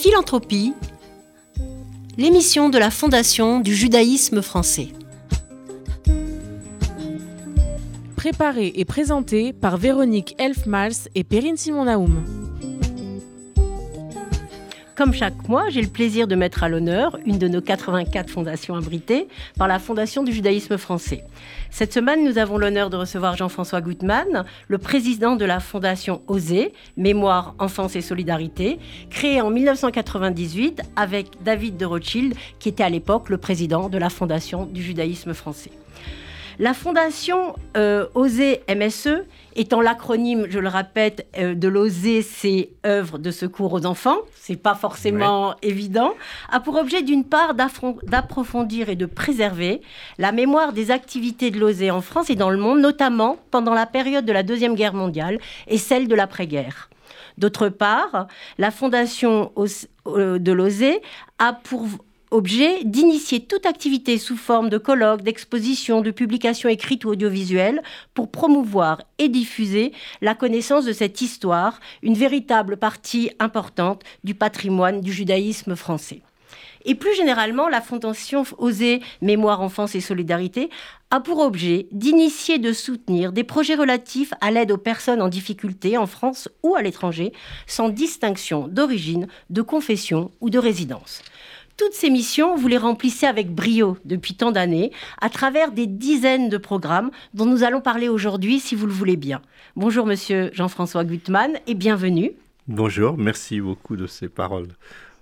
Philanthropie, l'émission de la Fondation du judaïsme français. Préparée et présentée par Véronique Elfmals et Perrine Simon-Naoum. Comme chaque mois, j'ai le plaisir de mettre à l'honneur une de nos 84 fondations abritées par la Fondation du judaïsme français. Cette semaine, nous avons l'honneur de recevoir Jean-François Gutmann, le président de la Fondation OSE, Mémoire, Enfance et Solidarité, créée en 1998 avec David de Rothschild, qui était à l'époque le président de la Fondation du judaïsme français. La fondation euh, OSE MSE, étant l'acronyme, je le répète, euh, de l'OSE, c'est œuvre de secours aux enfants, c'est pas forcément évident, a pour objet d'une part d'approfondir et de préserver la mémoire des activités de l'OSE en France et dans le monde, notamment pendant la période de la Deuxième Guerre mondiale et celle de l'après-guerre. D'autre part, la fondation euh, de l'OSE a pour objet d'initier toute activité sous forme de colloques, d'expositions, de publications écrites ou audiovisuelles pour promouvoir et diffuser la connaissance de cette histoire, une véritable partie importante du patrimoine du judaïsme français. Et plus généralement, la Fondation Oser Mémoire, Enfance et Solidarité a pour objet d'initier de soutenir des projets relatifs à l'aide aux personnes en difficulté en France ou à l'étranger, sans distinction d'origine, de confession ou de résidence. Toutes ces missions, vous les remplissez avec brio depuis tant d'années, à travers des dizaines de programmes dont nous allons parler aujourd'hui, si vous le voulez bien. Bonjour, monsieur Jean-François Gutmann, et bienvenue. Bonjour, merci beaucoup de ces paroles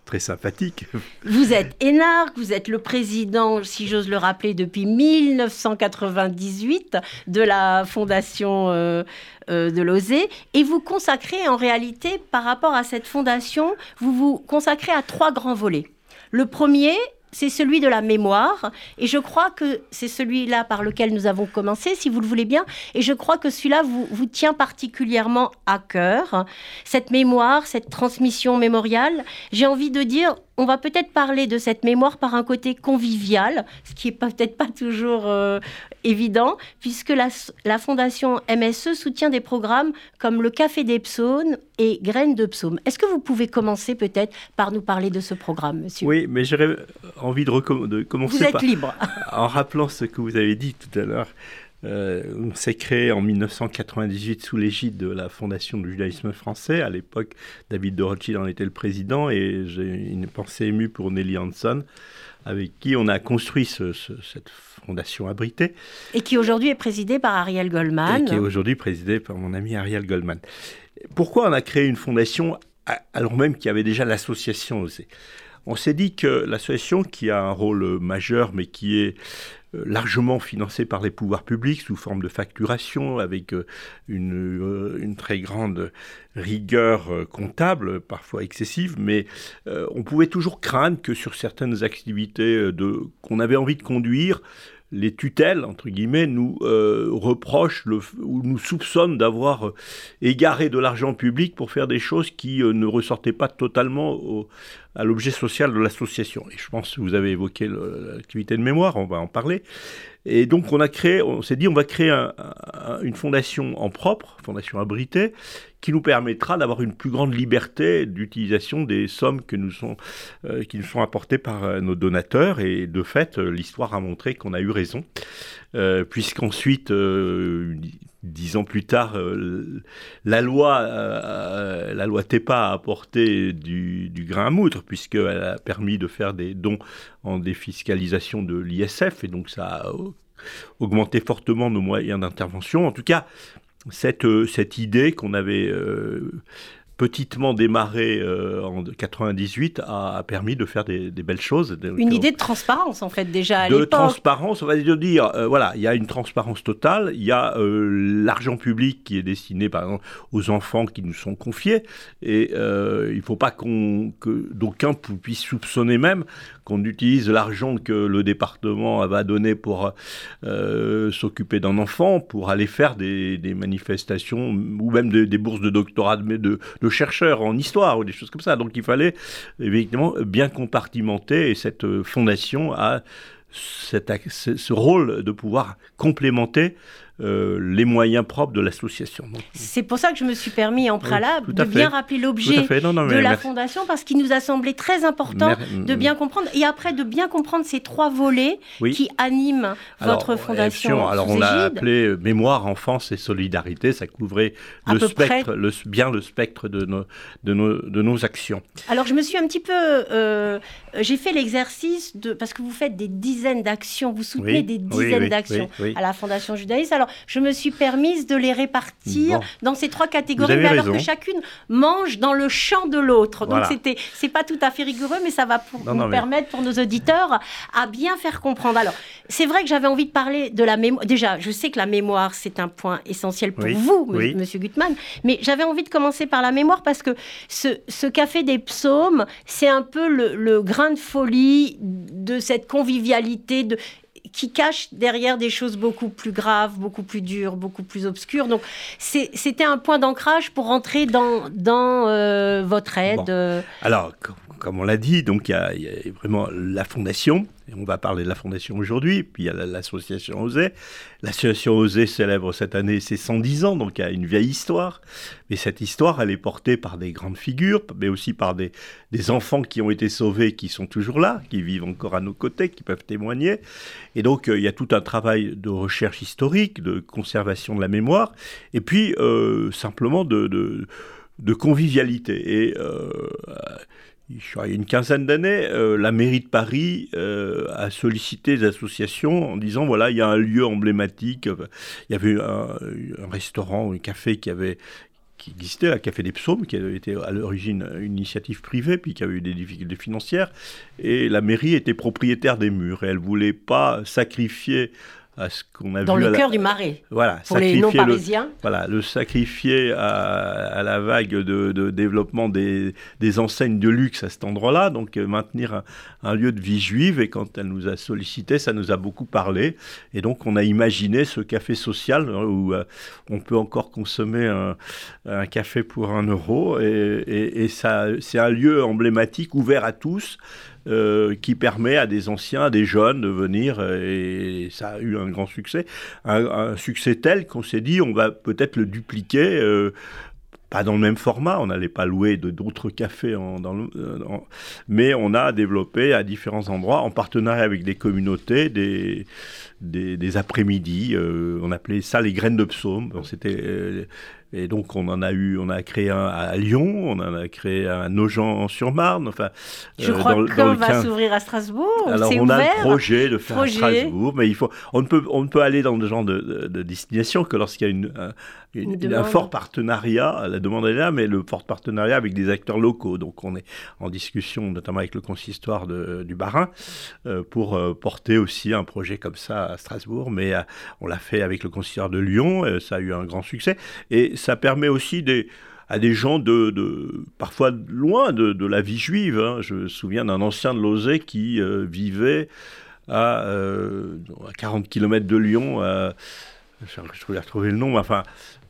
très sympathiques. Vous êtes énarque, vous êtes le président, si j'ose le rappeler, depuis 1998 de la fondation euh, euh, de l'OSE, et vous consacrez en réalité, par rapport à cette fondation, vous vous consacrez à trois grands volets. Le premier, c'est celui de la mémoire. Et je crois que c'est celui-là par lequel nous avons commencé, si vous le voulez bien. Et je crois que celui-là vous, tient particulièrement à cœur. Cette mémoire, cette transmission mémoriale. J'ai envie de dire, on va peut-être parler de cette mémoire par un côté convivial, ce qui est peut-être pas toujours euh, évident, puisque la, la, Fondation MSE soutient des programmes comme le Café des Psaumes et Graines de Psaumes. Est-ce que vous pouvez commencer peut-être par nous parler de ce programme, monsieur? Oui, mais j'aurais envie de, de, commencer vous êtes libre. en rappelant ce que vous avez dit tout à l'heure. Euh, on s'est créé en 1998 sous l'égide de la Fondation du judaïsme français. À l'époque, David de Rothschild en était le président et j'ai une pensée émue pour Nelly Hanson, avec qui on a construit cette fondation abritée. Et qui aujourd'hui est présidée par Ariel Goldman. Et qui est aujourd'hui présidée par mon ami Ariel Goldman. Pourquoi on a créé une fondation alors même qu'il y avait déjà l'association aussi? On s'est dit que l'association, qui a un rôle majeur, mais qui est largement financée par les pouvoirs publics sous forme de facturation, avec euh, une, euh, une très grande rigueur comptable, parfois excessive, mais on pouvait toujours craindre que sur certaines activités qu'on avait envie de conduire, les tutelles, entre guillemets, nous euh, reprochent ou nous soupçonnent d'avoir euh, égaré de l'argent public pour faire des choses qui euh, ne ressortaient pas totalement à l'objet social de l'association. Et je pense que vous avez évoqué l'activité de mémoire, on va en parler. Et donc on a créé, on s'est dit on va créer une fondation en propre, fondation abritée, qui nous permettra d'avoir une plus grande liberté d'utilisation des sommes nous sont, euh, qui nous sont apportées par euh, nos donateurs. Et de fait, euh, l'histoire a montré qu'on a eu raison, puisqu'ensuite, dix ans plus tard, la loi, la loi TEPA a apporté du, du grain à moudre, puisqu'elle a permis de faire des dons en défiscalisation de l'ISF, et donc ça a augmenté fortement nos moyens d'intervention. En tout cas, cette, euh, cette idée qu'on avait euh, petitement démarré euh, en 98 a, permis de faire des, belles choses. Une idée de transparence en fait déjà à De transparence, on va dire, voilà, il y a une transparence totale, il y a l'argent public qui est destiné par exemple aux enfants qui nous sont confiés, et il ne faut pas qu'on, que d'aucuns puissent soupçonner même qu'on utilise l'argent que le département va donner pour euh, s'occuper d'un enfant, pour aller faire des, manifestations ou même des bourses de doctorat de, chercheurs en histoire ou des choses comme ça. Donc il fallait évidemment bien compartimenter et cette fondation a ce rôle de pouvoir complémenter euh, les moyens propres de l'association. C'est pour ça que je me suis permis en préalable de bien rappeler l'objet de la fondation parce qu'il nous a semblé très important de bien comprendre et après de bien comprendre ces trois volets qui animent votre fondation. Alors on l'a appelé euh, mémoire, enfance et solidarité. Ça couvrait le spectre, le, bien le spectre de nos, de, nos, de nos actions. Alors je me suis un petit peu, euh, j'ai fait l'exercice de parce que vous faites des dizaines d'actions, vous soutenez des dizaines d'actions à la Fondation Judaïs. Alors je me suis permise de les répartir dans ces trois catégories, mais alors que chacune mange dans le champ de l'autre. Donc c'était, c'est pas tout à fait rigoureux, mais ça va pour, nous permettre pour nos auditeurs à bien faire comprendre. Alors c'est vrai que j'avais envie de parler de la mémoire. Déjà, je sais que la mémoire c'est un point essentiel pour vous, Monsieur Gutmann, mais j'avais envie de commencer par la mémoire parce que ce, café des psaumes, c'est un peu le, le grain de folie de cette convivialité de, qui cache derrière des choses beaucoup plus graves, beaucoup plus dures, beaucoup plus obscures. Donc c'était un point d'ancrage pour rentrer dans, dans euh, votre aide. Alors, comme on l'a dit, donc il y, y, a vraiment la fondation on va parler de la fondation aujourd'hui, puis il y a l'association Osée. L'association Osée célèbre cette année ses 110 ans, donc il y a une vieille histoire. Mais cette histoire, elle est portée par des grandes figures, mais aussi par des, des enfants qui ont été sauvés, qui sont toujours là, qui vivent encore à nos côtés, qui peuvent témoigner. Et donc euh, il y a tout un travail de recherche historique, de conservation de la mémoire, et puis euh, simplement de, de, de, convivialité. Et euh, il y a une quinzaine d'années, euh, la mairie de Paris euh, a sollicité des associations en disant voilà, il y a un lieu emblématique. Il y avait un, restaurant, un café qui avait qui existait, la Café des Psaumes, qui avait été à l'origine une initiative privée, puis qui avait eu des difficultés financières. Et la mairie était propriétaire des murs et elle voulait pas sacrifier à ce qu'on a Dans vu. Dans le cœur du marais. Voilà. Pour les non-parisiens. Voilà, le sacrifier à, la vague de, développement des, des, enseignes de luxe à cet endroit-là, donc euh, maintenir un, lieu de vie juive. Et quand elle nous a sollicité, ça nous a beaucoup parlé. Et donc on a imaginé ce café social hein, où euh, on peut encore consommer un, un, café pour un euro. Et, et ça, c'est un lieu emblématique ouvert à tous. Euh, qui permet à des anciens, à des jeunes de venir, et ça a eu un grand succès. Un, succès tel qu'on s'est dit, on va peut-être le dupliquer. Euh, pas dans le même format, on n'allait pas louer d'autres cafés, euh, mais on a développé à différents endroits, en partenariat avec des communautés, des, des, après-midi, on appelait ça les graines de psaume. C'était et donc on en a eu, on a créé un à Lyon, on en a créé un à Nogent-sur-Marne. Enfin, je euh, crois qu'on va s'ouvrir à Strasbourg. Alors on a le projet de faire à Strasbourg, mais il faut, on ne peut, on ne peut aller dans ce genre de, destination que lorsqu'il y a une, un, fort partenariat. La demande est là, mais le fort partenariat avec des acteurs locaux. Donc on est en discussion, notamment avec le consistoire du Barin, euh, pour euh, porter aussi un projet comme ça Strasbourg. Mais on l'a fait avec le consistoire de Lyon, ça a eu un grand succès. Et ça permet aussi à des gens de, parfois loin de, la vie juive. Hein. Je me souviens d'un ancien de Lozé qui euh, vivait à, euh, à, 40 km de Lyon. je voulais retrouver le nom, enfin,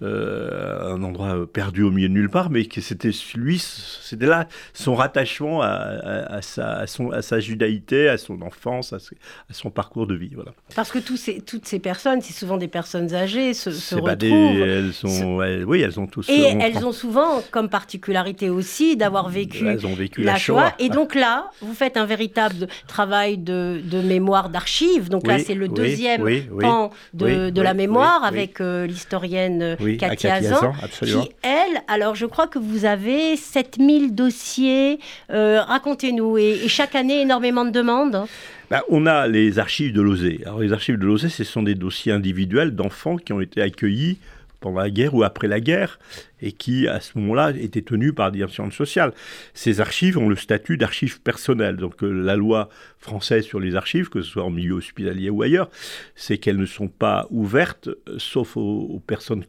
euh, un endroit perdu au milieu de nulle part, mais que c'était lui, c'était là son rattachement à, sa, à, son, à sa judaïté, à son enfance, à, son parcours de vie. Voilà. Parce que tous ces, toutes ces personnes, c'est souvent des personnes âgées, se, se retrouvent. elles sont, oui, elles ont tous. Et elles ont souvent comme particularité aussi d'avoir vécu, vécu, la, Shoah. Et donc là, vous faites un véritable travail de, de mémoire d'archives. Donc là, c'est le deuxième pan de, de la mémoire avec euh, l'historienne oui, Katia qui, elle, alors je crois que vous avez 7000 dossiers, euh, racontez-nous, et, chaque année énormément de demandes. Bah, on a les archives de l'OSE. Alors les archives de l'OSE, ce sont des dossiers individuels d'enfants qui ont été accueillis la guerre ou après la guerre, et qui, à ce moment-là, étaient tenus par la direction sociale. Ces archives ont le statut d'archives personnelles. Donc euh, la loi française sur les archives, que ce soit en milieu hospitalier ou ailleurs, c'est qu'elles ne sont pas ouvertes, sauf aux, personnes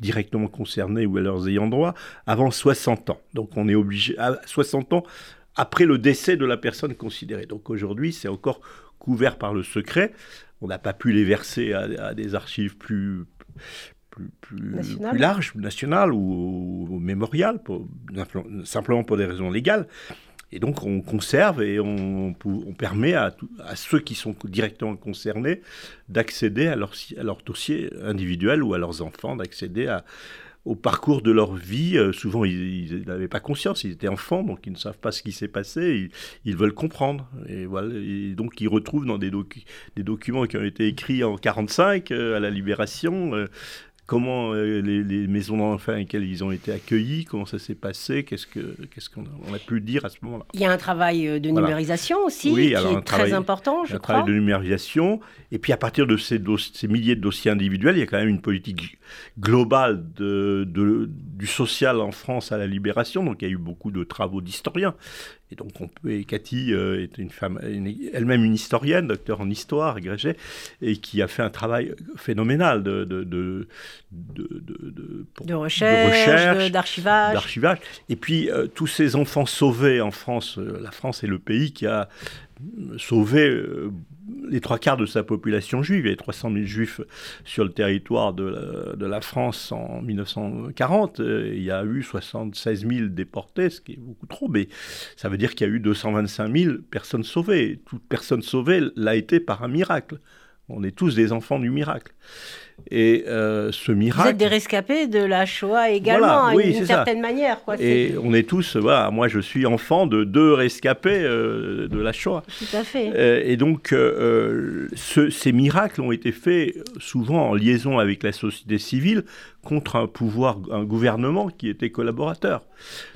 directement concernées ou à leurs ayants droit, avant 60 ans. Donc on est obligé, à 60 ans après le décès de la personne considérée. Donc aujourd'hui, c'est encore couvert par le secret. On n'a pas pu les verser à des archives plus, plus, large, national ou, mémorial, simplement pour des raisons légales. Et donc on conserve et on, on permet à, à, ceux qui sont directement concernés d'accéder à leur, à leur dossier individuel ou à leurs enfants d'accéder à, au parcours de leur vie. Euh, souvent, ils n'avaient pas conscience, ils étaient enfants, donc ils ne savent pas ce qui s'est passé, ils, veulent comprendre. Et, voilà, et donc, ils retrouvent dans des, des, documents qui ont été écrits en 1945, euh, à la Libération, euh, comment euh, les, maisons d'enfants lesquelles ils ont été accueillis, comment ça s'est passé, qu'est-ce qu'on a, pu dire à ce moment-là. Il y a un travail euh, de numérisation aussi qui est très important, je un crois. Un travail de numérisation. Et puis à partir de ces, ces, milliers de dossiers individuels, il y a quand même une politique globale de, du social en France à la libération. Donc il y a eu beaucoup de travaux d'historiens. Et donc, on peut, et Cathy euh, est une femme, elle-même une historienne, docteur en histoire, agrégée, et qui a fait un travail phénoménal de, de, de, de, recherche, d'archivage. d'archivage. Et puis, euh, tous ces enfants sauvés en France, euh, la France est le pays qui a sauvé les trois quarts de sa population juive. Il y avait 300 000 juifs sur le territoire de la, France en 1940. Il y a eu 76 000 déportés, ce qui est beaucoup trop, mais ça veut dire qu'il y a eu 225 000 personnes sauvées. Toute personne sauvée l'a été par un miracle. On est tous des enfants du miracle. Et euh, ce miracle. Vous êtes des rescapés de la Shoah également, d'une certaine manière. Quoi. Et on est tous, voilà, moi je suis enfant de deux rescapés euh, de la Shoah. Tout à fait. Euh, et donc, ces miracles ont été faits souvent en liaison avec la société civile contre un pouvoir, un gouvernement qui était collaborateur.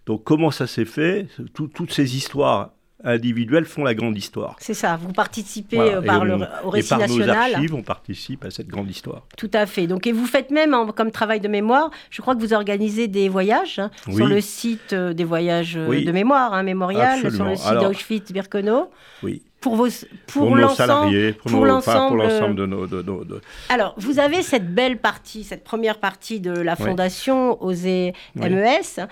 Donc, comment ça s'est fait? Toutes ces histoires individuels font la grande histoire. C'est ça, vous participez euh, par le, au récit et par national. Nos archives, on participe à cette grande histoire. Tout à fait. Donc, et vous faites même, comme travail de mémoire, je crois que vous organisez des voyages hein, sur le site euh, des voyages euh, de mémoire, hein, mémorial, sur le site d'Auschwitz-Birkenau. Oui. Pour, vos, pour, pour nos salariés, pour, pour l'ensemble de nos... De, de... Alors, vous avez cette belle partie, cette première partie de la fondation OSE MES,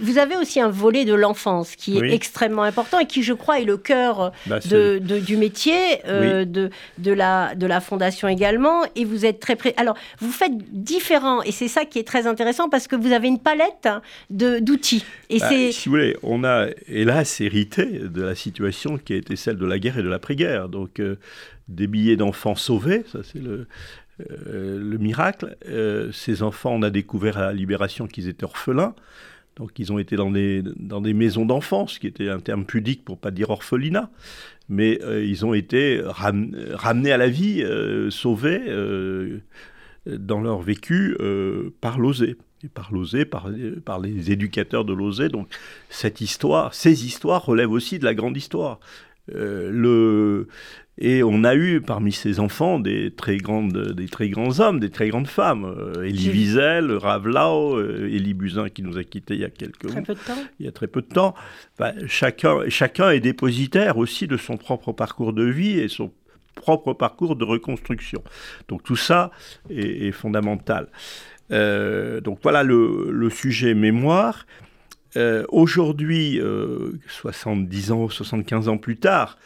vous avez aussi un volet de l'enfance qui est extrêmement important et qui, je crois, est le cœur bah, de, du métier, euh, de, de, la, de la fondation également. Et vous êtes très près. Alors, vous faites différent et c'est ça qui est très intéressant parce que vous avez une palette d'outils. Et bah, c'est. Si vous voulez, on a hélas hérité de la situation qui a été celle de la guerre et de l'après-guerre. Donc, euh, des billets d'enfants sauvés, ça c'est le, euh, le miracle. ces enfants, on a découvert à la libération qu'ils étaient orphelins. Donc ils ont été dans des, dans des maisons d'enfance, qui était un terme pudique pour pas dire orphelinat, mais euh, ils ont été ramenés à la vie, euh, sauvés euh, dans leur vécu par l'osé. Et par l'osé, par, les éducateurs de l'osé. Donc cette histoire, ces histoires relèvent aussi de la grande histoire. le, et on a eu parmi ces enfants des très, grandes, des très grands hommes, des très grandes femmes. Euh, Elie Wiesel, Ravlau, euh, Élie Buzyn qui nous a quittés il y a quelques très peu de temps. Il y a très peu de temps. Bah, chacun, chacun est dépositaire aussi de son propre parcours de vie et son propre parcours de reconstruction. Donc tout ça est, fondamental. Euh, donc voilà le, le sujet mémoire. Aujourd'hui, 70 ans, 75 ans plus tard,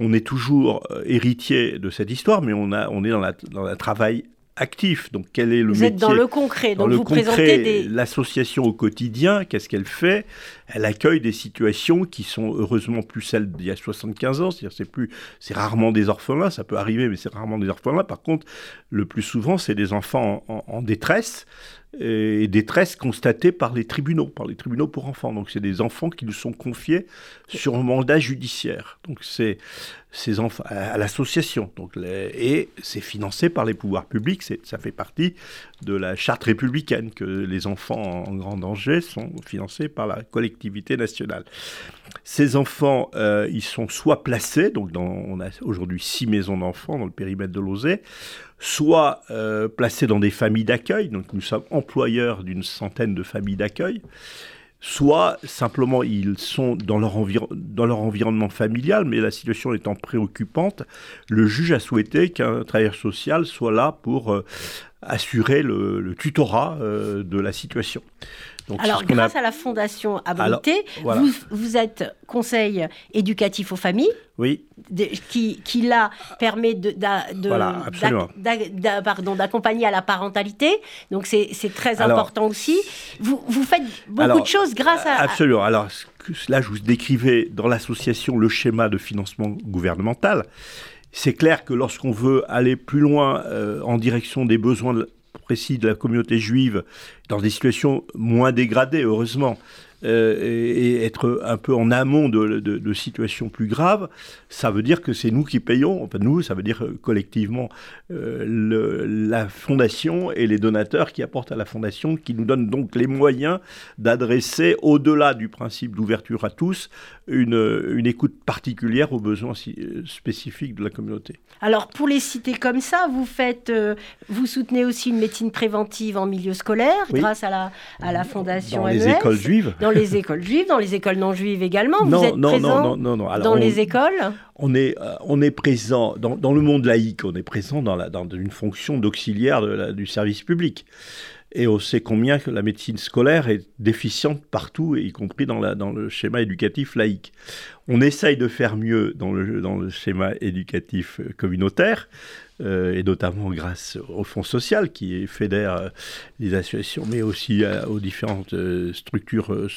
on est toujours euh, héritier de cette histoire, mais on, a, on est dans, la, dans un travail actif. Donc, quel est le vous êtes dans le concret. Dans donc le vous concret, présentez des... l'association au quotidien, qu'est-ce qu'elle fait? Elle accueille des situations qui sont heureusement plus celles d'il y a 75 ans. C'est-à-dire, c'est plus, c'est rarement des orphelins. Ça peut arriver, mais c'est rarement des orphelins. Par contre, le plus souvent, c'est des enfants en détresse et détresse constatée par les tribunaux, par les tribunaux pour enfants. Donc c'est des enfants qui nous sont confiés sur un mandat judiciaire. Donc c'est ces enfants à, l'association. Donc et c'est financé par les pouvoirs publics. Ça fait partie de la charte républicaine que les enfants en grand danger sont financés par la collectivité nationale. Ces enfants, euh, ils sont soit placés, donc on a aujourd'hui six maisons d'enfants dans le périmètre de l'Osée, soit euh, placés dans des familles d'accueil, donc nous sommes employeurs d'une centaine de familles d'accueil, soit simplement ils sont dans leur, environnement familial, mais la situation étant préoccupante, le juge a souhaité qu'un travailleur social soit là pour euh, assurer le, tutorat euh, de la situation. Alors, grâce à la Fondation Abrité, vous, êtes conseil éducatif aux familles. Oui. qui, qui, là, permet d'accompagner à la parentalité. Donc, c'est très important aussi. Vous, vous, faites beaucoup de choses grâce à. Absolument. Alors, là, je vous décrivais dans l'association le schéma de financement gouvernemental. C'est clair que lorsqu'on veut aller plus loin euh, en direction des besoins précis de la communauté juive, dans des situations moins dégradées, heureusement, et, être un peu en amont de, situations plus graves, ça veut dire que c'est nous qui payons, enfin nous, ça veut dire euh, collectivement euh, la fondation et les donateurs qui apportent à la fondation, qui nous donnent donc les moyens d'adresser, au-delà du principe d'ouverture à tous, une, une, écoute particulière aux besoins spécifiques de la communauté. Alors pour les citer comme ça, vous faites, vous soutenez aussi une médecine préventive en milieu scolaire grâce à la, à la fondation Dans les écoles juives. Dans les écoles juives, dans les écoles non juives également. Vous êtes présent dans les écoles on est, euh, on est présent dans, le monde laïque, on est présent dans, la, dans une fonction d'auxiliaire du service public. Et on sait combien que la médecine scolaire est déficiente partout, y compris dans, la, dans le schéma éducatif laïque. On essaye de faire mieux dans le, dans le schéma éducatif communautaire, et notamment grâce au Fonds social qui fédère euh, les associations, mais aussi euh, aux différentes structures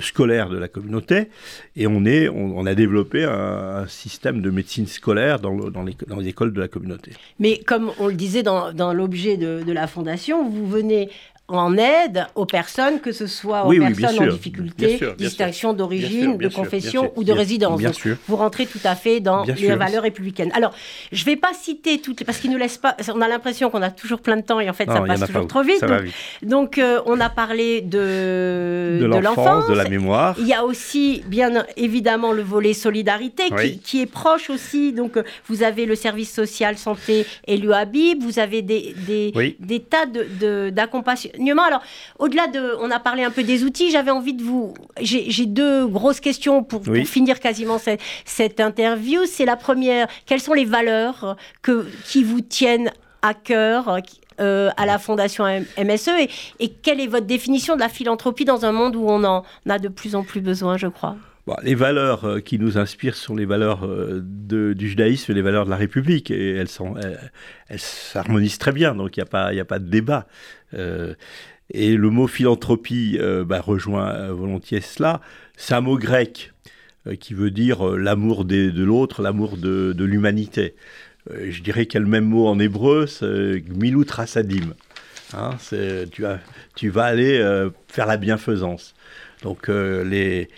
scolaires de la communauté. Et on, est, on, a développé un, système de médecine scolaire dans, dans, les, écoles de la communauté. Mais comme on le disait dans, l'objet de la fondation, vous venez en aide aux personnes, que ce soit aux personnes en difficulté, distinction d'origine, de confession ou de résidence. vous rentrez tout à fait dans les valeurs républicaines. Alors, je ne vais pas citer toutes, parce qu'il nous laisse pas. On a l'impression qu'on a toujours plein de temps et en fait, ça passe toujours trop vite. Donc, euh, on a parlé de, de l'enfance, de, la mémoire. Il y a aussi, bien évidemment, le volet solidarité qui, est proche aussi. Donc, euh, vous avez le service social santé et l'UABIB, vous avez des, des, des tas alors, au-delà de, on a parlé un peu des outils, j'avais envie de vous, j'ai deux grosses questions pour, finir quasiment cette, interview. C'est la première, quelles sont les valeurs que, qui vous tiennent à cœur euh, à la Fondation MSE et, quelle est votre définition de la philanthropie dans un monde où on en a de plus en plus besoin, je crois? Les valeurs euh, qui nous inspirent sont les valeurs euh, du judaïsme et les valeurs de la République. Et elles s'harmonisent très bien, donc il n'y a, pas, a pas de débat. Euh, et le mot philanthropie bah, rejoint volontiers cela. C'est un mot grec qui veut dire l'amour de l'autre, l'amour de, l'humanité. je dirais qu'il y a le même mot en hébreu, c'est gmilut rasadim. Hein, tu, vas aller faire la bienfaisance. Donc les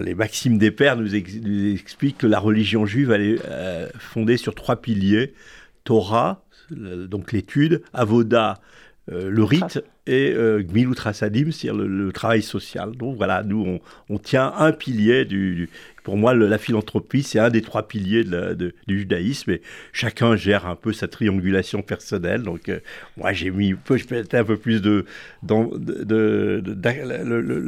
les Maximes des Pères nous, expliquent que la religion juive est euh, fondée sur trois piliers Torah, donc l'étude, Avoda, euh, le rite, et euh, Gmilut c'est-à-dire le, travail social. Donc voilà, nous, on, tient un pilier du, pour moi, la philanthropie, c'est un des trois piliers du judaïsme et chacun gère un peu sa triangulation personnelle. Donc, euh, moi, j'ai mis peut-être un peu plus de, de,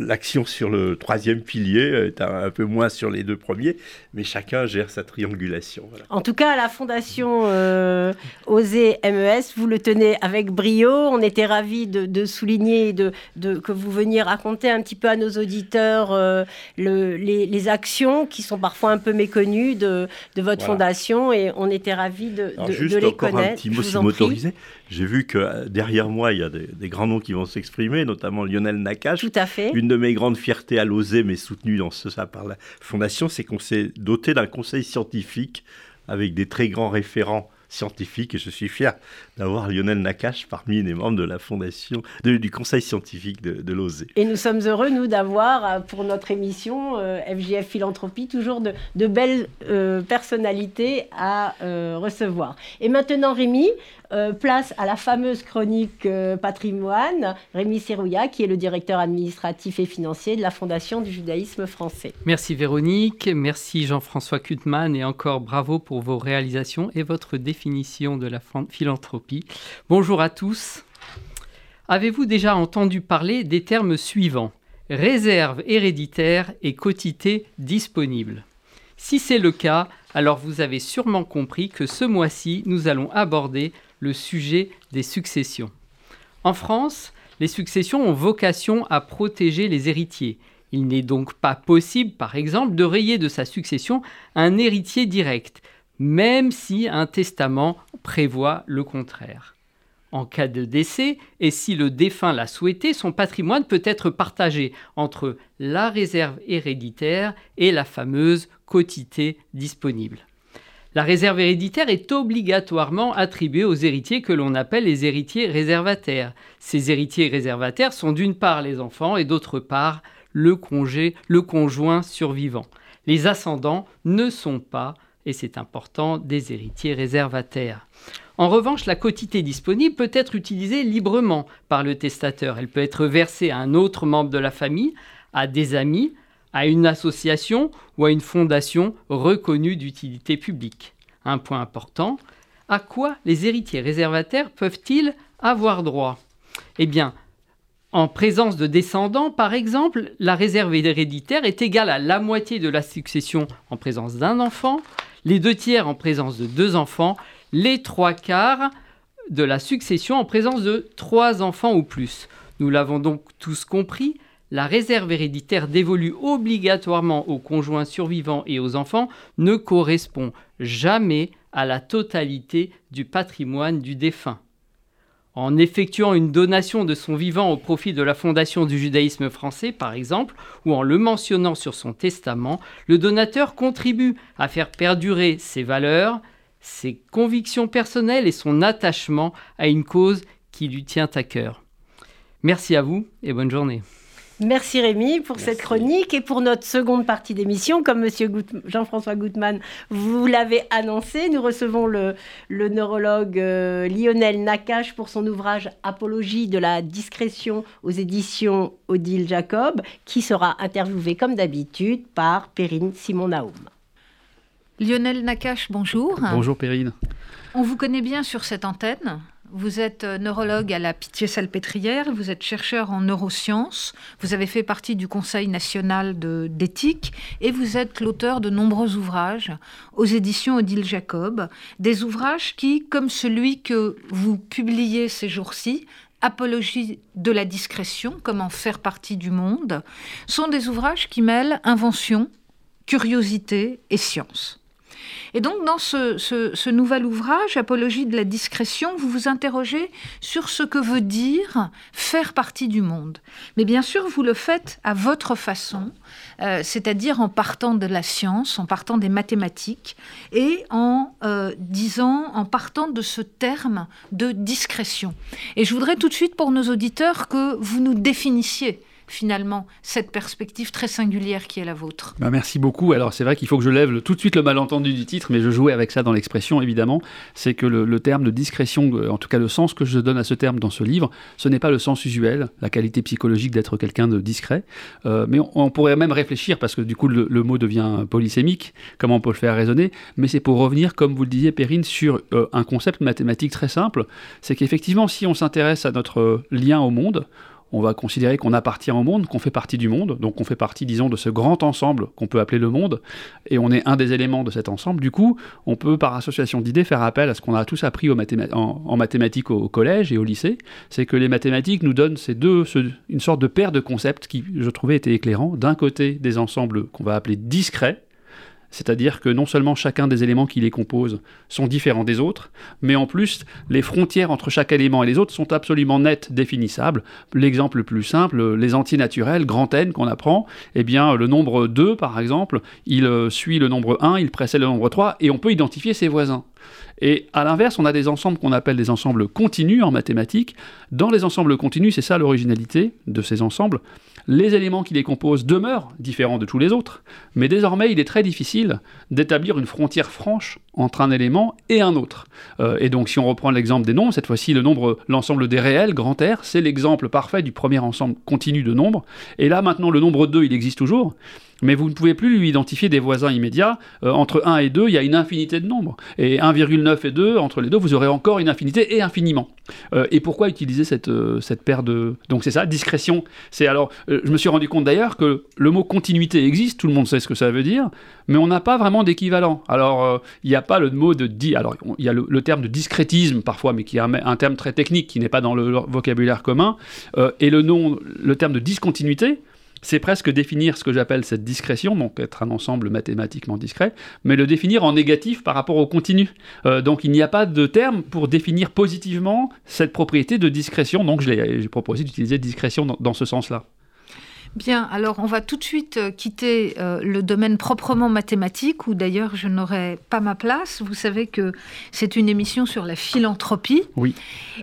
l'action sur le troisième pilier, un, peu moins sur les deux premiers, mais chacun gère sa triangulation. En tout cas, la fondation euh, MES, vous le tenez avec brio. On était ravis de, souligner de, que vous veniez raconter un petit peu à nos auditeurs euh, les, les actions qui sont parfois un peu méconnus de, de votre fondation et on était ravis de, de, juste de les encore connaître. Un petit mot, si m'autorisez. J'ai vu que euh, derrière moi, il y a des, grands noms qui vont s'exprimer, notamment Lionel Nakache. Tout à fait. Une de mes grandes fiertés à l'oser, mais soutenue dans ce, ça par la fondation, c'est qu'on s'est doté d'un conseil scientifique avec des très grands référents scientifique et je suis fier d'avoir Lionel Nakache parmi les membres de la fondation, du conseil scientifique de, de l'OSE. Et nous sommes heureux, nous, d'avoir euh, pour notre émission FGF euh, Philanthropie toujours de, de belles euh, personnalités à recevoir. Et maintenant, Rémi, place à la fameuse chronique patrimoine, Rémi Serrouillat, qui est le directeur administratif et financier de la Fondation du judaïsme français. Merci Véronique, merci Jean-François Kutman et encore bravo pour vos réalisations et votre défi définition de la philanthropie. Bonjour à tous. Avez-vous déjà entendu parler des termes suivants? Réserve héréditaire et quotité disponible. Si c'est le cas, alors vous avez sûrement compris que ce mois-ci, nous allons aborder le sujet des successions. En France, les successions ont vocation à protéger les héritiers. Il n'est donc pas possible, par exemple, de rayer de sa succession un héritier direct, même si un testament prévoit le contraire. en cas de décès et si le défunt l'a souhaité, son patrimoine peut être partagé entre la réserve héréditaire et la fameuse quotité disponible. La réserve héréditaire est obligatoirement attribuée aux héritiers que l'on appelle les héritiers réservataires. Ces héritiers réservataires sont d'une part les enfants et d'autre part le, congé, le conjoint survivant. Les ascendants ne sont pas, et c'est important, des héritiers réservataires. En revanche, la quotité disponible peut être utilisée librement par le testateur. Elle peut être versée à un autre membre de la famille, à des amis, à une association ou à une fondation reconnue d'utilité publique. Un point important, à quoi les héritiers réservataires peuvent-ils avoir droit? Eh bien, en présence de descendants, par exemple, la réserve héréditaire est égale à la moitié de la succession en présence d'un enfant, les deux tiers en présence de deux enfants les trois quarts de la succession en présence de trois enfants ou plus. Nous l'avons donc tous compris, la réserve héréditaire dévolue obligatoirement aux conjoints survivants et aux enfants ne correspond jamais à la totalité du patrimoine du défunt. En effectuant une donation de son vivant au profit de la fondation du judaïsme français, par exemple, ou en le mentionnant sur son testament, le donateur contribue à faire perdurer ses valeurs, ses convictions personnelles et son attachement à une cause qui lui tient à cœur. Merci à vous et bonne journée. Merci Rémi pour cette chronique et pour notre seconde partie d'émission. Comme Monsieur Jean-François Gutmann vous l'avez annoncé, nous recevons le, neurologue euh, Lionel Nakache pour son ouvrage Apologie de la discrétion aux éditions Odile Jacob, qui sera interviewé comme d'habitude par Perrine Simon-Naoum. Lionel Nakache, bonjour. Bonjour Perrine. On vous connaît bien sur cette antenne. Vous êtes euh, neurologue à la Pitié-Salpêtrière, vous êtes chercheur en neurosciences, vous avez fait partie du Conseil national d'éthique et vous êtes l'auteur de nombreux ouvrages aux éditions Odile Jacob, des ouvrages qui, comme celui que vous publiez ces jours-ci, Apologie de la discrétion, comment faire partie du monde, sont des ouvrages qui mêlent invention, curiosité et science. Et donc, dans ce, nouvel ouvrage, Apologie de la discrétion, vous vous interrogez sur ce que veut dire faire partie du monde. Mais bien sûr, vous le faites à votre façon, euh, c'est-à-dire en partant de la science, en partant des mathématiques et en euh, disant, en partant de ce terme de discrétion. Et je voudrais tout de suite pour nos auditeurs que vous nous définissiez finalement cette perspective très singulière qui est la vôtre. Bah, merci beaucoup. Alors c'est vrai qu'il faut que je lève tout de suite le malentendu du titre, mais je jouais avec ça dans l'expression évidemment. C'est que le, terme de discrétion, euh, en tout cas le sens que je donne à ce terme dans ce livre, ce n'est pas le sens usuel, la qualité psychologique d'être quelqu'un de discret. Euh, mais on, pourrait même réfléchir, parce que du coup le, mot devient polysémique, comment on peut le faire raisonner, mais c'est pour revenir, comme vous le disiez Perrine, sur euh, un concept mathématique très simple, c'est qu'effectivement si on s'intéresse à notre lien au monde, on va considérer qu'on appartient au monde, qu'on fait partie du monde, donc on fait partie, disons, de ce grand ensemble qu'on peut appeler le monde, et on est un des éléments de cet ensemble. Du coup, on peut, par association d'idées, faire appel à ce qu'on a tous appris en, mathématiques au, collège et au lycée, c'est que les mathématiques nous donnent ces deux, une sorte de paire de concepts qui, je trouvais, étaient éclairants. D'un côté, des ensembles qu'on va appeler discrets, c'est-à-dire que non seulement chacun des éléments qui les composent sont différents des autres, mais en plus, les frontières entre chaque élément et les autres sont absolument nettes, définissables. L'exemple le plus simple, les entiers naturels, grand N qu'on apprend, eh bien, le nombre 2, par exemple, il euh, suit le nombre 1, il précède le nombre 3, et on peut identifier ses voisins. Et à l'inverse, on a des ensembles qu'on appelle des ensembles continus en mathématiques. Dans les ensembles continus, c'est ça l'originalité de ces ensembles, les éléments qui les composent demeurent différents de tous les autres, mais désormais il est très difficile d'établir une frontière franche entre un élément et un autre. Euh, et donc si on reprend l'exemple des nombres, cette fois-ci l'ensemble des réels, grand R, c'est l'exemple parfait du premier ensemble continu de nombres. Et là maintenant le nombre 2, il existe toujours, mais vous ne pouvez plus lui identifier des voisins immédiats. Euh, entre 1 et 2, il y a une infinité de nombres. Et 1,9 et 2, entre les deux, vous aurez encore une infinité et infiniment. Euh, et pourquoi utiliser cette, euh, cette paire de... Donc c'est ça, discrétion. C'est alors, je me suis rendu compte d'ailleurs que le mot continuité existe, tout le monde sait ce que ça veut dire, mais on n'a pas vraiment d'équivalent. Alors, il n'y a pas le mot de... Di... Alors, il y a le, terme de discrétisme parfois, mais qui est un, terme très technique qui n'est pas dans le vocabulaire commun. et le, nom, le terme de discontinuité, c'est presque définir ce que j'appelle cette discrétion, donc être un ensemble mathématiquement discret, mais le définir en négatif par rapport au continu. Euh, donc il n'y a pas de terme pour définir positivement cette propriété de discrétion, donc j'ai proposé d'utiliser discrétion dans ce sens-là. Bien, alors on va tout de suite euh, quitter euh, le domaine proprement mathématique, où d'ailleurs je n'aurai pas ma place. Vous savez que c'est une émission sur la philanthropie. Oui.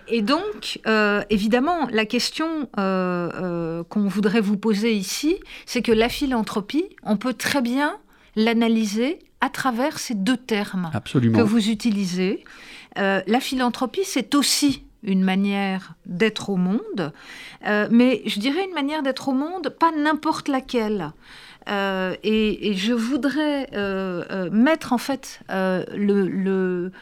Et donc, euh, évidemment, la question qu'on voudrait vous poser ici, c'est que la philanthropie, on peut très bien l'analyser à travers ces deux termes Absolument. que vous utilisez. la philanthropie, c'est aussi une manière d'être au monde, euh, mais je dirais une manière d'être au monde, pas n'importe laquelle. Euh, et, je voudrais euh, mettre en fait le,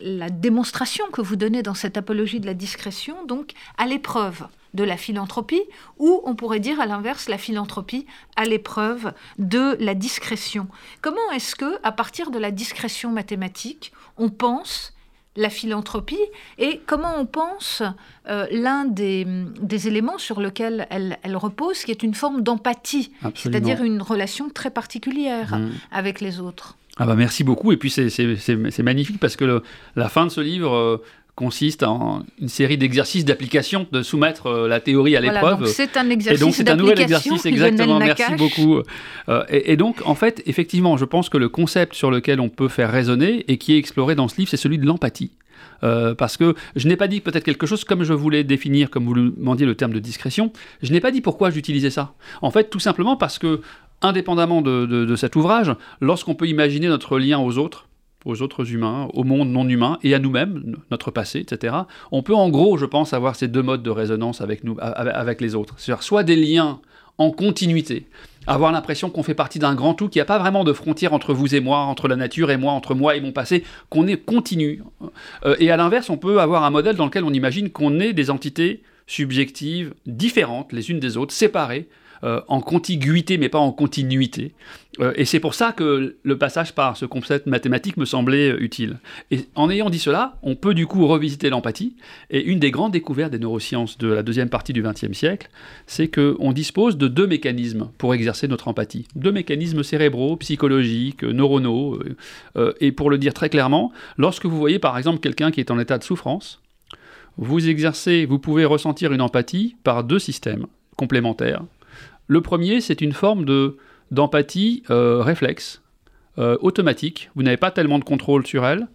la démonstration que vous donnez dans cette apologie de la discrétion, donc à l'épreuve de la philanthropie, ou on pourrait dire à l'inverse la philanthropie à l'épreuve de la discrétion. Comment est-ce que, à partir de la discrétion mathématique, on pense la philanthropie et comment on pense euh, l'un des, éléments sur lequel elle, repose, qui est une forme d'empathie, c'est-à-dire une relation très particulière mmh. avec les autres. Ah bah merci beaucoup, et puis c'est magnifique parce que la fin de ce livre... Euh, consiste en une série d'exercices d'application, de soumettre euh, la théorie à l'épreuve. c'est un exercice Et donc c'est un nouvel exercice, exactement, merci beaucoup. et, et, donc en fait, effectivement, je pense que le concept sur lequel on peut faire raisonner et qui est exploré dans ce livre, c'est celui de l'empathie. Euh, parce que je n'ai pas dit peut-être quelque chose comme je voulais définir, comme vous le demandiez le terme de discrétion, je n'ai pas dit pourquoi j'utilisais ça. En fait, tout simplement parce que, indépendamment de, cet ouvrage, lorsqu'on peut imaginer notre lien aux autres, aux autres humains, au monde non humain et à nous-mêmes, notre passé, etc. On peut en gros, je pense, avoir ces deux modes de résonance avec, nous, avec les autres. C'est-à-dire soit des liens en continuité, avoir l'impression qu'on fait partie d'un grand tout, qu'il n'y a pas vraiment de frontière entre vous et moi, entre la nature et moi, entre moi et mon passé, qu'on est continu. Euh, et à l'inverse, on peut avoir un modèle dans lequel on imagine qu'on est des entités subjectives, différentes les unes des autres, séparées, euh, en contiguïté mais pas en continuité. Euh, et c'est pour ça que le passage par ce concept mathématique me semblait euh, utile. Et en ayant dit cela, on peut du coup revisiter l'empathie. Et une des grandes découvertes des neurosciences de la deuxième partie du XXe siècle, c'est qu'on dispose de deux mécanismes pour exercer notre empathie. Deux mécanismes cérébraux, psychologiques, neuronaux. et pour le dire très clairement, lorsque vous voyez par exemple quelqu'un qui est en état de souffrance, vous exercez, vous pouvez ressentir une empathie par deux systèmes complémentaires. Le premier, c'est une forme de, d'empathie euh, réflexe, euh, automatique. Vous n'avez pas tellement de contrôle sur elle,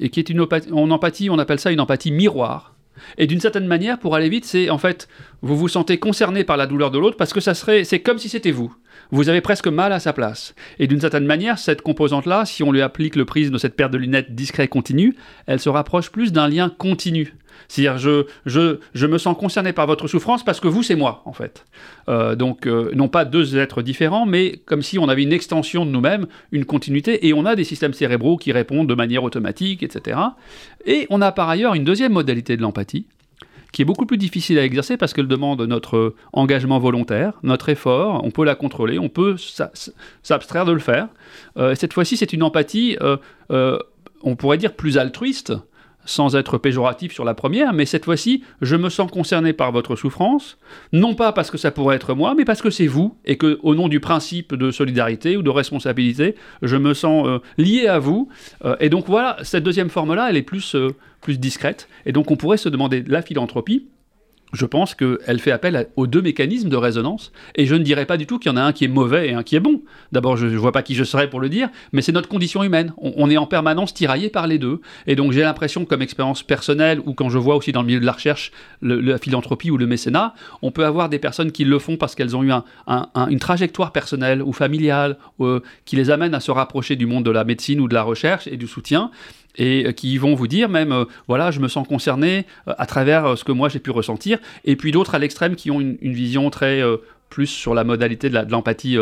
et qui est une empathie, on appelle ça une empathie miroir. Et d'une certaine manière, pour aller vite, c'est en fait, vous vous sentez concerné par la douleur de l'autre parce que ça serait, c'est comme si c'était vous. Vous avez presque mal à sa place. Et d'une certaine manière, cette composante-là, si on lui applique le prisme de cette paire de lunettes discret continu, elle se rapproche plus d'un lien continu. C'est-à-dire, je, je, je, me sens concerné par votre souffrance parce que vous, c'est moi, en fait. Euh, donc, euh, non pas deux êtres différents, mais comme si on avait une extension de nous-mêmes, une continuité, et on a des systèmes cérébraux qui répondent de manière automatique, etc. Et on a par ailleurs une deuxième modalité de l'empathie, qui est beaucoup plus difficile à exercer parce qu'elle demande notre engagement volontaire, notre effort, on peut la contrôler, on peut s'abstraire de le faire. Euh, cette fois-ci, c'est une empathie, on pourrait dire, plus altruiste, sans être péjoratif sur la première, mais cette fois-ci, je me sens concerné par votre souffrance, non pas parce que ça pourrait être moi, mais parce que c'est vous, et que au nom du principe de solidarité ou de responsabilité, je me sens euh, lié à vous. Euh, et donc voilà, cette deuxième forme-là, elle est plus, euh, plus discrète. Et donc on pourrait se demander la philanthropie, je pense qu'elle fait appel aux deux mécanismes de résonance, et je ne dirais pas du tout qu'il y en a un qui est mauvais et un qui est bon. D'abord, je ne vois pas qui je serais pour le dire, mais c'est notre condition humaine. On, est en permanence tiraillé par les deux, et donc j'ai l'impression, comme expérience personnelle, ou quand je vois aussi dans le milieu de la recherche la philanthropie ou le mécénat, on peut avoir des personnes qui le font parce qu'elles ont eu une trajectoire personnelle ou familiale euh, qui les amène à se rapprocher du monde de la médecine ou de la recherche et du soutien, et euh, qui vont vous dire même, euh, voilà, je me sens concerné euh, à travers ce que moi j'ai pu ressentir, et puis d'autres à l'extrême qui ont une, vision très plus sur la modalité de l'empathie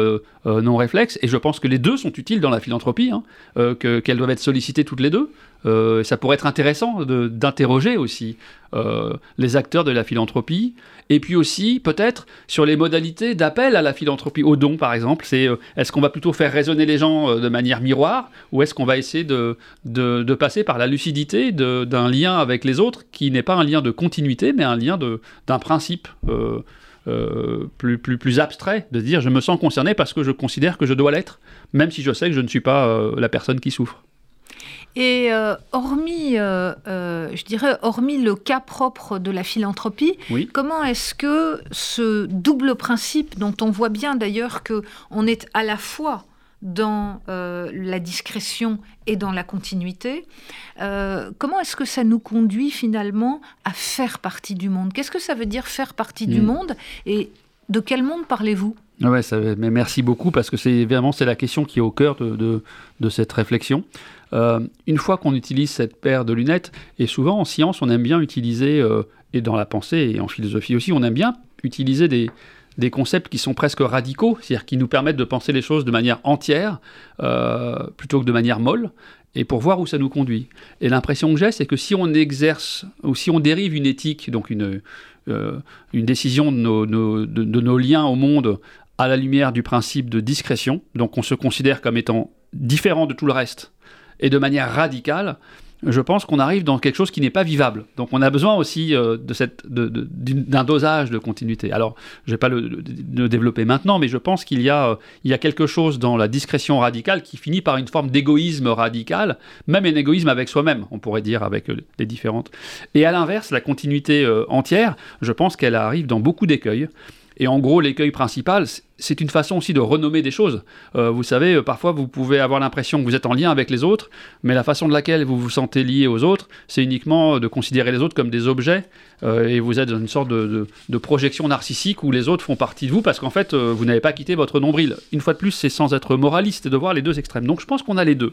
non réflexe, et je pense que les deux sont utiles dans la philanthropie, hein, qu'elles doivent être sollicitées toutes les deux. Ça pourrait être intéressant d'interroger aussi les acteurs de la philanthropie, et puis aussi peut-être sur les modalités d'appel à la philanthropie, au don par exemple. C'est euh, est-ce qu'on va plutôt faire raisonner les gens euh, de manière miroir ou est-ce qu'on va essayer de, passer par la lucidité d'un lien avec les autres qui n'est pas un lien de continuité mais un lien d'un principe euh, plus, plus, plus abstrait, de dire je me sens concerné parce que je considère que je dois l'être, même si je sais que je ne suis pas la personne qui souffre. Et euh, hormis, euh, euh, je dirais, hormis le cas propre de la philanthropie, comment est-ce que ce double principe, dont on voit bien d'ailleurs que on est à la fois dans la discrétion et dans la continuité, comment est-ce que ça nous conduit finalement à faire partie du monde? Qu'est-ce que ça veut dire faire partie du hmm. monde? Et de quel monde parlez-vous? Ouais, ça, mais merci beaucoup parce que c'est vraiment c'est la question qui est au cœur de, de cette réflexion. Euh, une fois qu'on utilise cette paire de lunettes, et souvent en science, on aime bien utiliser, euh, et dans la pensée et en philosophie aussi, on aime bien utiliser des, concepts qui sont presque radicaux, c'est-à-dire qui nous permettent de penser les choses de manière entière euh, plutôt que de manière molle, et pour voir où ça nous conduit. Et l'impression que j'ai, c'est que si on exerce, ou si on dérive une éthique, donc une, décision de nos liens au monde à la lumière du principe de discrétion, donc on se considère comme étant différent de tout le reste, et de manière radicale, je pense qu'on arrive dans quelque chose qui n'est pas vivable. Donc on a besoin aussi euh, de cette, d'un dosage de continuité. Alors, je ne vais pas le, développer maintenant, mais je pense qu'il y, a, euh, y a quelque chose dans la discrétion radicale qui finit par une forme d'égoïsme radical, même un égoïsme avec soi-même, on pourrait dire, avec euh, les différentes. Et à l'inverse, la continuité entière, je pense qu'elle arrive dans beaucoup d'écueils. Et en gros, l'écueil principal, c'est une façon aussi de renommer des choses. Euh, vous savez, euh, parfois, vous pouvez avoir l'impression que vous êtes en lien avec les autres, mais la façon de laquelle vous vous sentez lié aux autres, c'est uniquement de considérer les autres comme des objets, euh, et vous êtes dans une sorte de, projection narcissique où les autres font partie de vous, parce qu'en fait, vous n'avez pas quitté votre nombril. Une fois de plus, c'est sans être moraliste de voir les deux extrêmes. Donc je pense qu'on a les deux.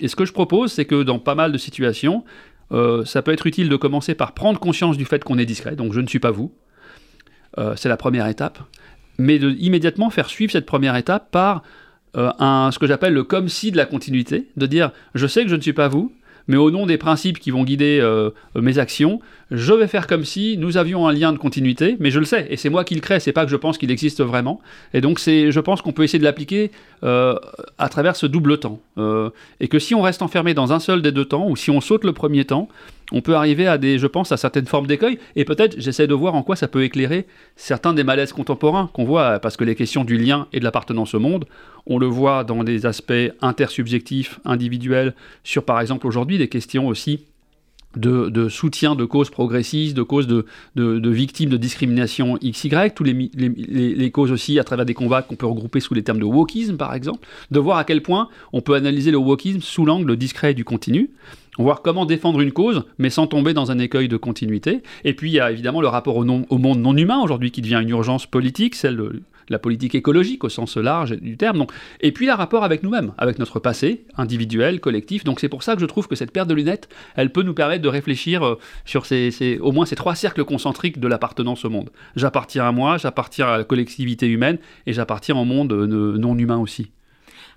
Et ce que je propose, c'est que dans pas mal de situations, ça peut être utile de commencer par prendre conscience du fait qu'on est discret, donc je ne suis pas vous, euh, c'est la première étape. Mais de immédiatement faire suivre cette première étape par euh, un, ce que j'appelle le comme si de la continuité, de dire je sais que je ne suis pas vous, mais au nom des principes qui vont guider euh, mes actions, je vais faire comme si nous avions un lien de continuité, mais je le sais, et c'est moi qui le crée, c'est pas que je pense qu'il existe vraiment. Et donc c'est, je pense qu'on peut essayer de l'appliquer à travers ce double temps, et que si on reste enfermé dans un seul des deux temps, ou si on saute le premier temps, on peut arriver à des, je pense, à certaines formes d'écueil, et peut-être j'essaie de voir en quoi ça peut éclairer certains des malaises contemporains qu'on voit, parce que les questions du lien et de l'appartenance au monde, on le voit dans des aspects intersubjectifs, individuels, sur par exemple aujourd'hui des questions aussi de, soutien de causes progressistes, de causes de, victimes de discrimination XY, tous les, causes aussi à travers des combats qu'on peut regrouper sous les termes de wokisme par exemple, de voir à quel point on peut analyser le wokisme sous l'angle discret du continu, voir comment défendre une cause, mais sans tomber dans un écueil de continuité. Et puis il y a évidemment le rapport au, au monde non humain aujourd'hui qui devient une urgence politique, celle de la politique écologique au sens large du terme. Donc, et puis le rapport avec nous-mêmes, avec notre passé, individuel, collectif. Donc c'est pour ça que je trouve que cette paire de lunettes, elle peut nous permettre de réfléchir euh, sur ces, au moins ces trois cercles concentriques de l'appartenance au monde. J'appartiens à moi, j'appartiens à la collectivité humaine et j'appartiens au monde euh, non humain aussi.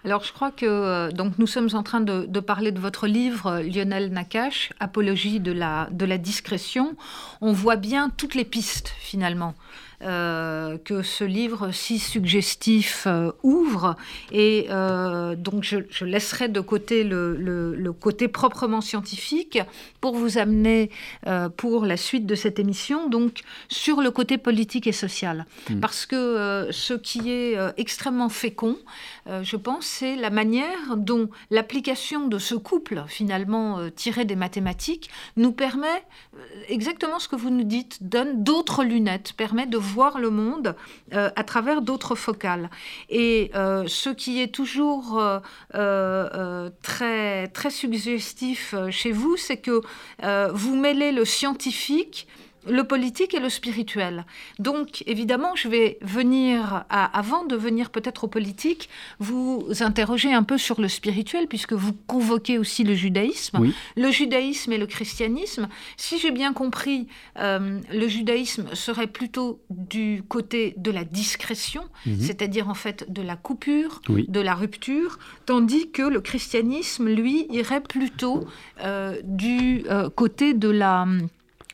Alors, je crois que euh, donc nous sommes en train de, parler de votre livre, Lionel Nakache, Apologie de la, de la discrétion. On voit bien toutes les pistes, finalement. Euh, que ce livre si suggestif euh, ouvre. Et euh, donc je, laisserai de côté le, côté proprement scientifique pour vous amener pour la suite de cette émission donc sur le côté politique et social. Hmm. Parce que ce qui est extrêmement fécond, je pense, c'est la manière dont l'application de ce couple finalement tiré des mathématiques nous permet exactement ce que vous nous dites, donne d'autres lunettes, permet de le monde euh, à travers d'autres focales. Et euh, ce qui est toujours euh, très, très suggestif chez vous, c'est que vous mêlez le scientifique le politique et le spirituel. Donc, évidemment, je vais venir, avant de venir peut-être au politique, vous interroger un peu sur le spirituel, puisque vous convoquez aussi le judaïsme. Le judaïsme et le christianisme. Si j'ai bien compris, euh, le judaïsme serait plutôt du côté de la discrétion, mhm. c'est-à-dire en fait de la coupure, de la rupture, tandis que le christianisme, lui, irait plutôt euh, du euh, côté de la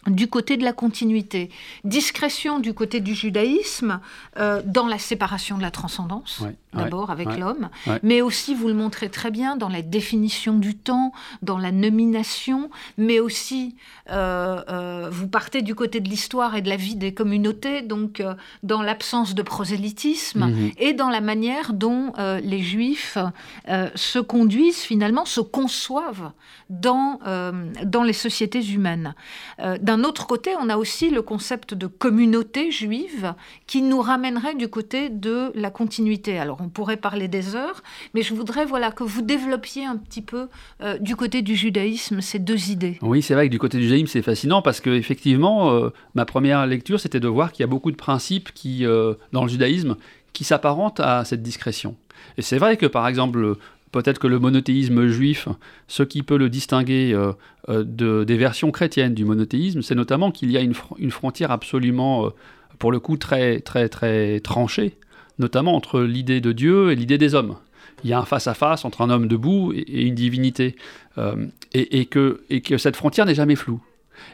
du côté de la continuité, discrétion du côté du judaïsme euh, dans la séparation de la transcendance, d'abord avec l'homme, mais aussi, vous le montrez très bien, dans la définition du temps, dans la nomination, mais aussi, euh, euh, vous partez du côté de l'histoire et de la vie des communautés, donc dans l'absence de prosélytisme mhm. et dans la manière dont les juifs se conduisent, finalement, se conçoivent dans, dans les sociétés humaines. D'un autre côté, on a aussi le concept de communauté juive qui nous ramènerait du côté de la continuité. Alors, on pourrait parler des heures, mais je voudrais voilà, que vous développiez un petit peu euh, du côté du judaïsme ces deux idées. Oui, c'est vrai que du côté du judaïsme, c'est fascinant parce que effectivement, euh, ma première lecture, c'était de voir qu'il y a beaucoup de principes qui, euh, dans le judaïsme qui s'apparentent à cette discrétion. Et c'est vrai que, par exemple, peut-être que le monothéisme juif, ce qui peut le distinguer de, des versions chrétiennes du monothéisme, c'est notamment qu'il y a une, frontière absolument, pour le coup, très, très, très tranchée notamment entre l'idée de Dieu et l'idée des hommes. Il y a un face-à-face entre un homme debout et, une divinité, euh, et que cette frontière n'est jamais floue.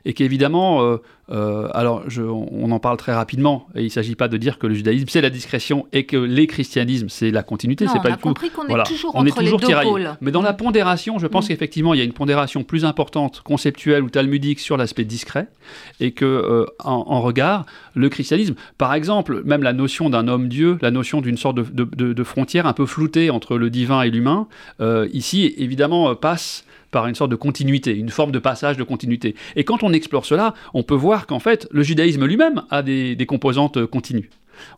Et qu'évidemment, euh, euh, alors, on en parle très rapidement. Et il ne s'agit pas de dire que le judaïsme c'est la discrétion et que les christianismes c'est la continuité. C'est pas on a compris qu'on est toujours on est toujours pôles. Mais dans la mm. pondération, je pense mm. qu'effectivement il y a une pondération plus importante, conceptuelle ou talmudique sur l'aspect discret, et que euh, en, regard, le christianisme, par exemple, même la notion d'un homme-dieu, la notion d'une sorte de, frontière un peu floutée entre le divin et l'humain, ici évidemment passe par une sorte de continuité, une forme de passage de continuité. Et quand on explore cela, on peut voir qu'en fait, le judaïsme lui-même a des, composantes continues.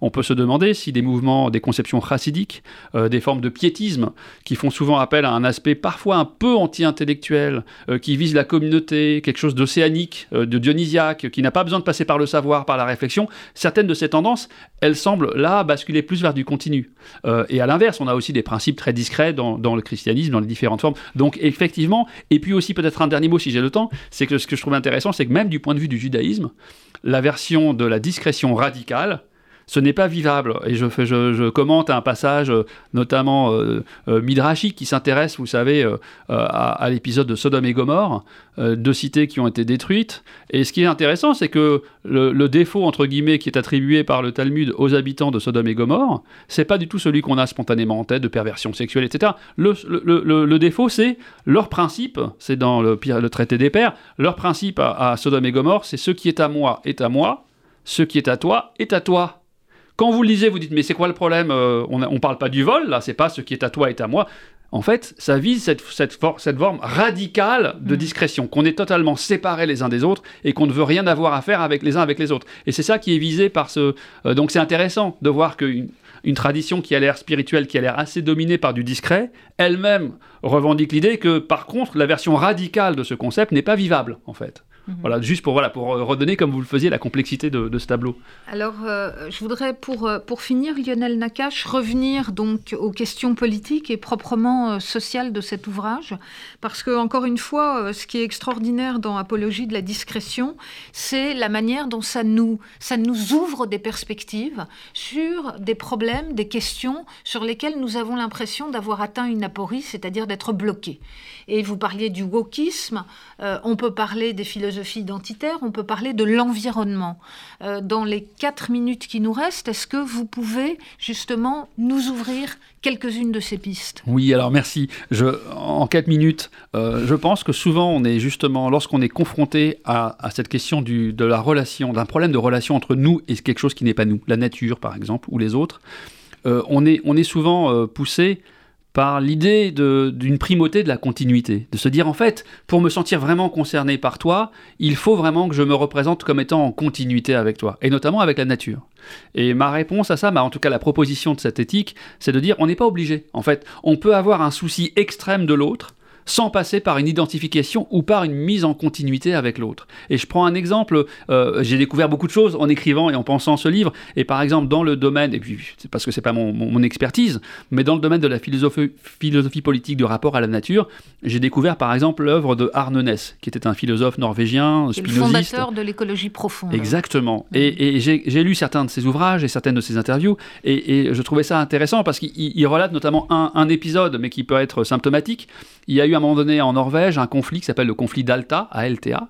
On peut se demander si des mouvements, des conceptions chassidiques, euh, des formes de piétisme, qui font souvent appel à un aspect parfois un peu anti-intellectuel, euh, qui vise la communauté, quelque chose d'océanique, euh, de dionysiaque, qui n'a pas besoin de passer par le savoir, par la réflexion, certaines de ces tendances, elles semblent là basculer plus vers du continu. et à l'inverse, on a aussi des principes très discrets dans, dans, le christianisme, dans les différentes formes. Donc effectivement, et puis aussi peut-être un dernier mot si j'ai le temps, c'est que ce que je trouve intéressant, c'est que même du point de vue du judaïsme, la version de la discrétion radicale, ce n'est pas vivable. Et je, commente un passage, euh, notamment euh, euh, midrashique, qui s'intéresse, vous savez, à, l'épisode de Sodome et Gomorre, deux cités qui ont été détruites. Et ce qui est intéressant, c'est que le, défaut, entre guillemets, qui est attribué par le Talmud aux habitants de Sodome et Gomorre, c'est pas du tout celui qu'on a spontanément en tête, de perversion sexuelle, etc. Le, défaut, c'est leur principe, c'est dans le, le, traité des pères, leur principe à, à Sodome et Gomorre, c'est ce qui est à moi est à moi, ce qui est à toi est à toi. Quand vous le lisez, vous dites mais c'est quoi le problème euh, On ne parle pas du vol, là, c'est pas ce qui est à toi est à moi. En fait, ça vise cette, cette, forme radicale de mm. discrétion, qu'on est totalement séparés les uns des autres et qu'on ne veut rien avoir à faire avec les uns avec les autres. Et c'est ça qui est visé par ce. Euh, donc c'est intéressant de voir qu'une une tradition qui a l'air spirituelle, qui a l'air assez dominée par du discret, elle-même revendique l'idée que, par contre, la version radicale de ce concept n'est pas vivable, en fait. Mhm. Voilà, juste pour, voilà, pour redonner, comme vous le faisiez, la complexité de, ce tableau. Alors, euh, je voudrais, pour, euh, pour finir, Lionel Nakache, revenir donc aux questions politiques et proprement euh, sociales de cet ouvrage, parce que, encore une fois, ce qui est extraordinaire dans Apologie de la discrétion, c'est la manière dont ça nous, ça nous ouvre des perspectives sur des problèmes, des questions sur lesquelles nous avons l'impression d'avoir atteint une aporie, c'est-à-dire d'être bloqués. Et vous parliez du wokisme, on peut parler des philosophes identitaire, on peut parler de l'environnement. Euh, dans les quatre minutes qui nous restent, est-ce que vous pouvez justement nous ouvrir quelques-unes de ces pistes? Oui, alors merci. En quatre minutes, euh, je pense que souvent on est justement, lorsqu'on est confronté à, cette question de la relation, d'un problème de relation entre nous et quelque chose qui n'est pas nous, la nature par exemple, ou les autres, euh, on est souvent poussé par l'idée d'une primauté de la continuité, de se dire en fait, pour me sentir vraiment concerné par toi, il faut vraiment que je me représente comme étant en continuité avec toi, et notamment avec la nature. Et ma réponse à ça, bah, en tout cas la proposition de cette éthique, c'est de dire on n'est pas obligé. En fait, on peut avoir un souci extrême de l'autre, sans passer par une identification ou par une mise en continuité avec l'autre. Et je prends un exemple, euh, j'ai découvert beaucoup de choses en écrivant et en pensant ce livre, et par exemple dans le domaine, et puis c'est parce que c'est pas mon, mon, expertise, mais dans le domaine de la philosophie, philosophie politique de rapport à la nature, j'ai découvert par exemple l'œuvre de Arne Ness, qui était un philosophe norvégien, spinoziste. Le fondateur de l'écologie profonde. Exactement. Et, et j'ai lu certains de ses ouvrages et certaines de ses interviews, et, je trouvais ça intéressant parce qu'il relate notamment un, un épisode, mais qui peut être symptomatique. Il y a eu à un moment donné en Norvège un conflit qui s'appelle le conflit d'Alta, à LTA,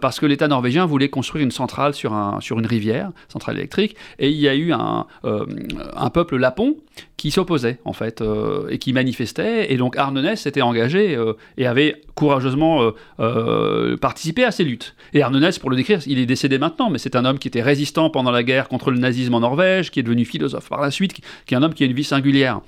parce que l'État norvégien voulait construire une centrale sur, sur une rivière, centrale électrique, et il y a eu un, un peuple lapon qui s'opposait en fait et qui manifestait, et donc Arnonès s'était engagé et avait courageusement participé à ces luttes. Et Arnonès, pour le décrire, il est décédé maintenant, mais c'est un homme qui était résistant pendant la guerre contre le nazisme en Norvège, qui est devenu philosophe par la suite, qui, est un homme qui a une vie singulière.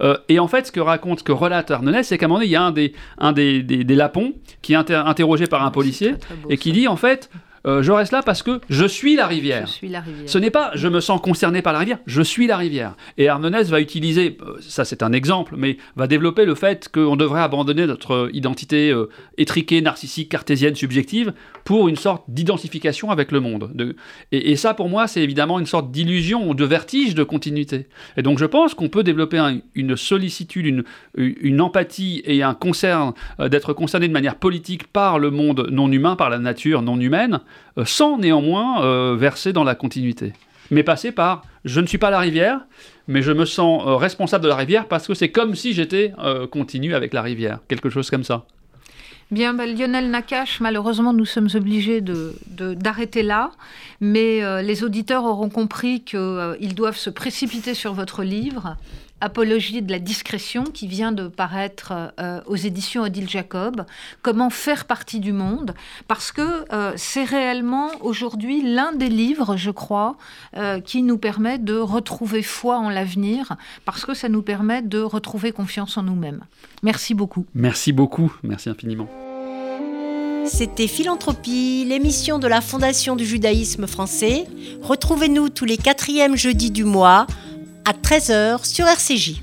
Euh, et en fait, ce que raconte, ce que relate Arnonès, c'est qu'à un moment donné, il y a un des, un des, des, lapons qui est interrogé par un policier et qui dit en fait, euh, je reste là parce que je suis la rivière. Je suis la rivière. Ce n'est pas je me sens concerné par la rivière, je suis la rivière. Et Arnonès va utiliser, euh, ça c'est un exemple, mais va développer le fait qu'on devrait abandonner notre identité euh, étriquée, narcissique, cartésienne, subjective pour une sorte d'identification avec le monde. et, ça pour moi c'est évidemment une sorte d'illusion de vertige de continuité. Et donc je pense qu'on peut développer une sollicitude, une, une, empathie et un concern, d'être concerné de manière politique par le monde non humain, par la nature non humaine, euh, sans néanmoins euh, verser dans la continuité. Mais passer par je ne suis pas la rivière, mais je me sens euh, responsable de la rivière parce que c'est comme si j'étais continu avec la rivière, quelque chose comme ça. Bien, ben, Lionel Nakache, malheureusement, nous sommes obligés d'arrêter de, là, mais les auditeurs auront compris qu'ils doivent se précipiter sur votre livre Apologie de la discrétion qui vient de paraître euh, aux éditions Odile Jacob. Comment faire partie du monde? Parce que euh, c'est réellement aujourd'hui l'un des livres, je crois, euh, qui nous permet de retrouver foi en l'avenir, parce que ça nous permet de retrouver confiance en nous-mêmes. Merci beaucoup. Merci beaucoup. Merci infiniment. C'était Philanthropie, l'émission de la Fondation du judaïsme français. Retrouvez-nous tous les quatrièmes jeudis du mois à 13h sur RCJ.